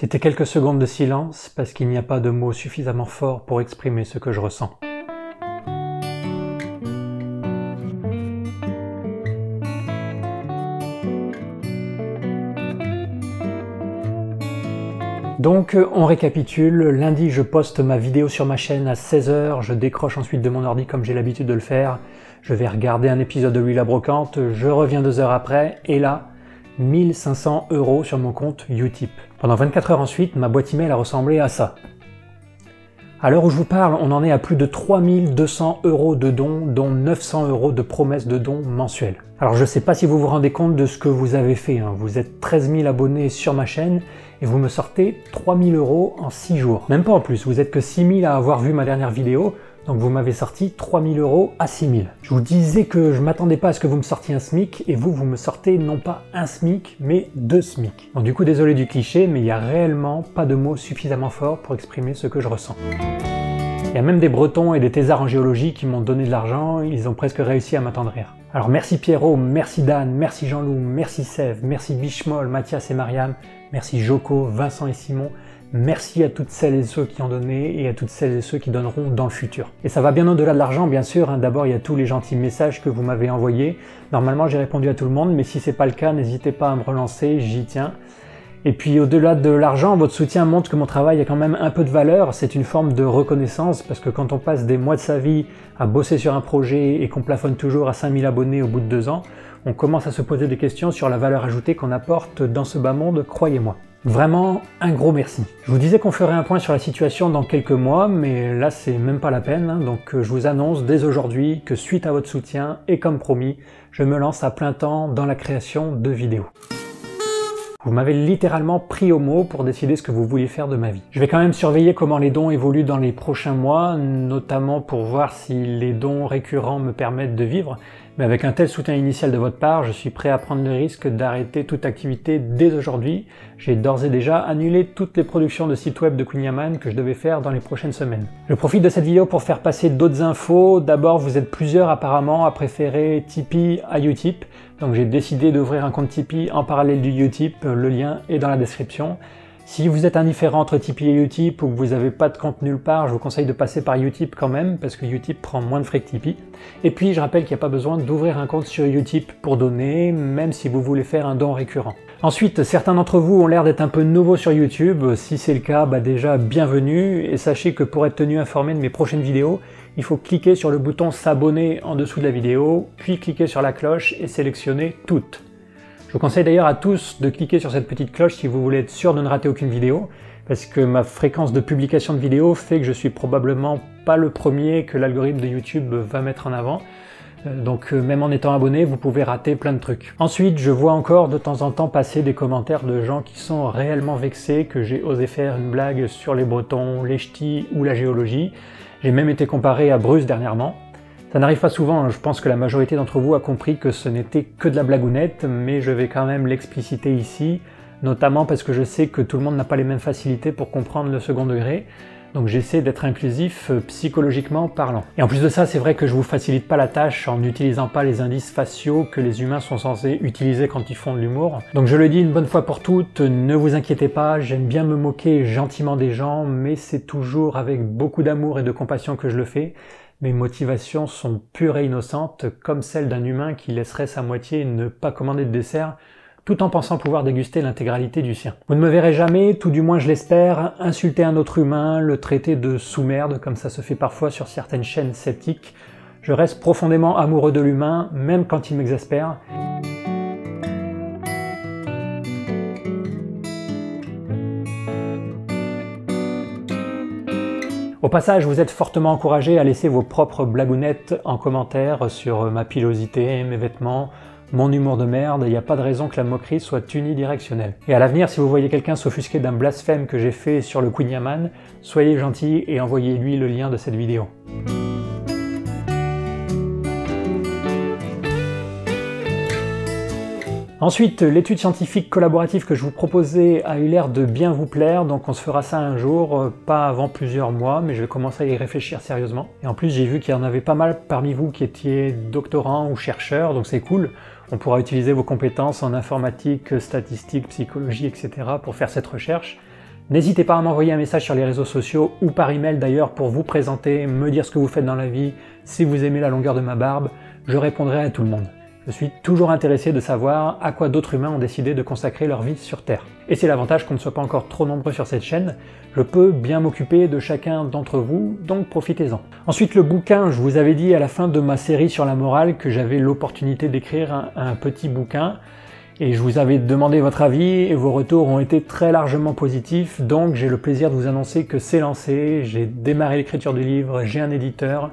C'était quelques secondes de silence parce qu'il n'y a pas de mots suffisamment forts pour exprimer ce que je ressens. Donc on récapitule, lundi je poste ma vidéo sur ma chaîne à 16h, je décroche ensuite de mon ordi comme j'ai l'habitude de le faire, je vais regarder un épisode de Lui la Brocante, je reviens deux heures après, et là, 1500 euros sur mon compte Utip. Pendant 24 heures ensuite, ma boîte email a ressemblé à ça. À l'heure où je vous parle, on en est à plus de 3200 euros de dons, dont 900 euros de promesses de dons mensuels. Alors je ne sais pas si vous vous rendez compte de ce que vous avez fait. Hein. Vous êtes 13 000 abonnés sur ma chaîne et vous me sortez 3000 euros en 6 jours. Même pas en plus, vous êtes que 6000 à avoir vu ma dernière vidéo, donc vous m'avez sorti 3000 euros à 6000. Je vous disais que je m'attendais pas à ce que vous me sortiez un SMIC, et vous, vous me sortez non pas un SMIC, mais deux SMIC. Donc du coup, désolé du cliché, mais il n'y a réellement pas de mots suffisamment forts pour exprimer ce que je ressens. Il y a même des Bretons et des thésards en géologie qui m'ont donné de l'argent, ils ont presque réussi à m'attendrir. Alors merci Pierrot, merci Dan, merci Jean-Loup, merci Sève, merci Bichemol, Mathias et Mariam, merci Joko, Vincent et Simon, Merci à toutes celles et ceux qui ont donné et à toutes celles et ceux qui donneront dans le futur. Et ça va bien au-delà de l'argent, bien sûr. Hein. D'abord, il y a tous les gentils messages que vous m'avez envoyés. Normalement, j'ai répondu à tout le monde, mais si c'est pas le cas, n'hésitez pas à me relancer, j'y tiens. Et puis au-delà de l'argent, votre soutien montre que mon travail a quand même un peu de valeur, c'est une forme de reconnaissance, parce que quand on passe des mois de sa vie à bosser sur un projet et qu'on plafonne toujours à 5000 abonnés au bout de deux ans, on commence à se poser des questions sur la valeur ajoutée qu'on apporte dans ce bas monde, croyez-moi. Vraiment un gros merci. Je vous disais qu'on ferait un point sur la situation dans quelques mois, mais là c'est même pas la peine, donc euh, je vous annonce dès aujourd'hui que suite à votre soutien, et comme promis, je me lance à plein temps dans la création de vidéos. Vous m'avez littéralement pris au mot pour décider ce que vous vouliez faire de ma vie. Je vais quand même surveiller comment les dons évoluent dans les prochains mois, notamment pour voir si les dons récurrents me permettent de vivre, mais avec un tel soutien initial de votre part, je suis prêt à prendre le risque d'arrêter toute activité dès aujourd'hui. J'ai d'ores et déjà annulé toutes les productions de sites web de Kunyaman que je devais faire dans les prochaines semaines. Je profite de cette vidéo pour faire passer d'autres infos. D'abord, vous êtes plusieurs apparemment à préférer Tipeee à Utip. Donc j'ai décidé d'ouvrir un compte Tipeee en parallèle du Utip. Le lien est dans la description. Si vous êtes indifférent entre Tipeee et Utip ou que vous n'avez pas de compte nulle part, je vous conseille de passer par Utip quand même, parce que Utip prend moins de frais que Tipeee. Et puis je rappelle qu'il n'y a pas besoin d'ouvrir un compte sur Utip pour donner, même si vous voulez faire un don récurrent. Ensuite, certains d'entre vous ont l'air d'être un peu nouveaux sur YouTube. Si c'est le cas, bah déjà bienvenue. Et sachez que pour être tenu informé de mes prochaines vidéos, il faut cliquer sur le bouton s'abonner en dessous de la vidéo, puis cliquer sur la cloche et sélectionner toutes. Je vous conseille d'ailleurs à tous de cliquer sur cette petite cloche si vous voulez être sûr de ne rater aucune vidéo, parce que ma fréquence de publication de vidéos fait que je suis probablement pas le premier que l'algorithme de YouTube va mettre en avant. Euh, donc euh, même en étant abonné, vous pouvez rater plein de trucs. Ensuite, je vois encore de temps en temps passer des commentaires de gens qui sont réellement vexés que j'ai osé faire une blague sur les Bretons, les ch'tis ou la géologie. J'ai même été comparé à Bruce dernièrement. Ça n'arrive pas souvent, hein. je pense que la majorité d'entre vous a compris que ce n'était que de la blagounette, mais je vais quand même l'expliciter ici, notamment parce que je sais que tout le monde n'a pas les mêmes facilités pour comprendre le second degré, donc j'essaie d'être inclusif euh, psychologiquement parlant. Et en plus de ça, c'est vrai que je vous facilite pas la tâche en n'utilisant pas les indices faciaux que les humains sont censés utiliser quand ils font de l'humour. Donc je le dis une bonne fois pour toutes, ne vous inquiétez pas, j'aime bien me moquer gentiment des gens, mais c'est toujours avec beaucoup d'amour et de compassion que je le fais. Mes motivations sont pures et innocentes, comme celles d'un humain qui laisserait sa moitié ne pas commander de dessert, tout en pensant pouvoir déguster l'intégralité du sien. Vous ne me verrez jamais, tout du moins je l'espère, insulter un autre humain, le traiter de sous-merde, comme ça se fait parfois sur certaines chaînes sceptiques. Je reste profondément amoureux de l'humain, même quand il m'exaspère. Au passage, vous êtes fortement encouragé à laisser vos propres blagounettes en commentaire sur ma pilosité, mes vêtements, mon humour de merde, il n'y a pas de raison que la moquerie soit unidirectionnelle. Et à l'avenir, si vous voyez quelqu'un s'offusquer d'un blasphème que j'ai fait sur le Queen Yaman, soyez gentil et envoyez-lui le lien de cette vidéo. Ensuite, l'étude scientifique collaborative que je vous proposais a eu l'air de bien vous plaire, donc on se fera ça un jour, euh, pas avant plusieurs mois, mais je vais commencer à y réfléchir sérieusement. Et en plus, j'ai vu qu'il y en avait pas mal parmi vous qui étiez doctorants ou chercheurs, donc c'est cool. On pourra utiliser vos compétences en informatique, statistique, psychologie, etc. pour faire cette recherche. N'hésitez pas à m'envoyer un message sur les réseaux sociaux ou par email d'ailleurs pour vous présenter, me dire ce que vous faites dans la vie, si vous aimez la longueur de ma barbe, je répondrai à tout le monde. Je suis toujours intéressé de savoir à quoi d'autres humains ont décidé de consacrer leur vie sur Terre. Et c'est l'avantage qu'on ne soit pas encore trop nombreux sur cette chaîne, je peux bien m'occuper de chacun d'entre vous, donc profitez-en. Ensuite le bouquin, je vous avais dit à la fin de ma série sur la morale que j'avais l'opportunité d'écrire un, petit bouquin et je vous avais demandé votre avis et vos retours ont été très largement positifs, donc j'ai le plaisir de vous annoncer que c'est lancé, j'ai démarré l'écriture du livre, j'ai un éditeur.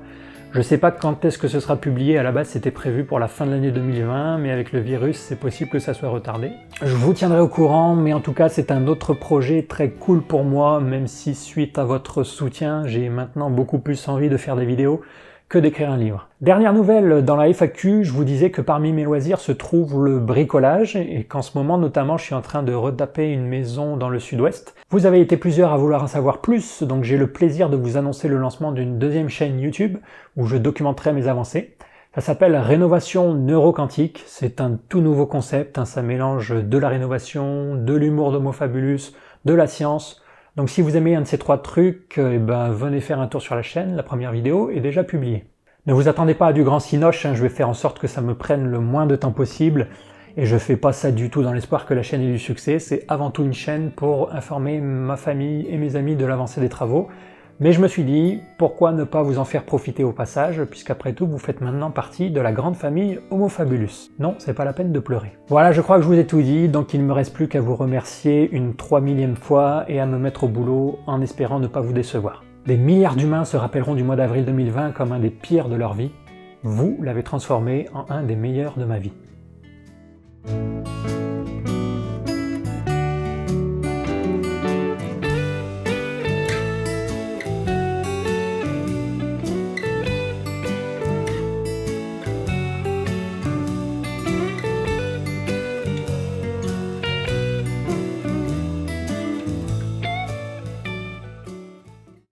Je sais pas quand est-ce que ce sera publié, à la base c'était prévu pour la fin de l'année 2020, mais avec le virus c'est possible que ça soit retardé. Je vous tiendrai au courant, mais en tout cas c'est un autre projet très cool pour moi, même si suite à votre soutien j'ai maintenant beaucoup plus envie de faire des vidéos que d'écrire un livre. Dernière nouvelle, dans la FAQ, je vous disais que parmi mes loisirs se trouve le bricolage et qu'en ce moment notamment je suis en train de retaper une maison dans le sud-ouest. Vous avez été plusieurs à vouloir en savoir plus, donc j'ai le plaisir de vous annoncer le lancement d'une deuxième chaîne YouTube où je documenterai mes avancées. Ça s'appelle Rénovation Neuroquantique, c'est un tout nouveau concept, hein. ça mélange de la rénovation, de l'humour d'Homo Fabulus, de la science, donc si vous aimez un de ces trois trucs, eh ben, venez faire un tour sur la chaîne, la première vidéo est déjà publiée. Ne vous attendez pas à du grand cinoche, hein, je vais faire en sorte que ça me prenne le moins de temps possible, et je fais pas ça du tout dans l'espoir que la chaîne ait du succès, c'est avant tout une chaîne pour informer ma famille et mes amis de l'avancée des travaux, mais je me suis dit, pourquoi ne pas vous en faire profiter au passage, puisqu'après tout, vous faites maintenant partie de la grande famille Homo Fabulus. Non, c'est pas la peine de pleurer. Voilà, je crois que je vous ai tout dit, donc il ne me reste plus qu'à vous remercier une 3 millième fois et à me mettre au boulot en espérant ne pas vous décevoir. Des milliards d'humains se rappelleront du mois d'avril 2020 comme un des pires de leur vie. Vous l'avez transformé en un des meilleurs de ma vie.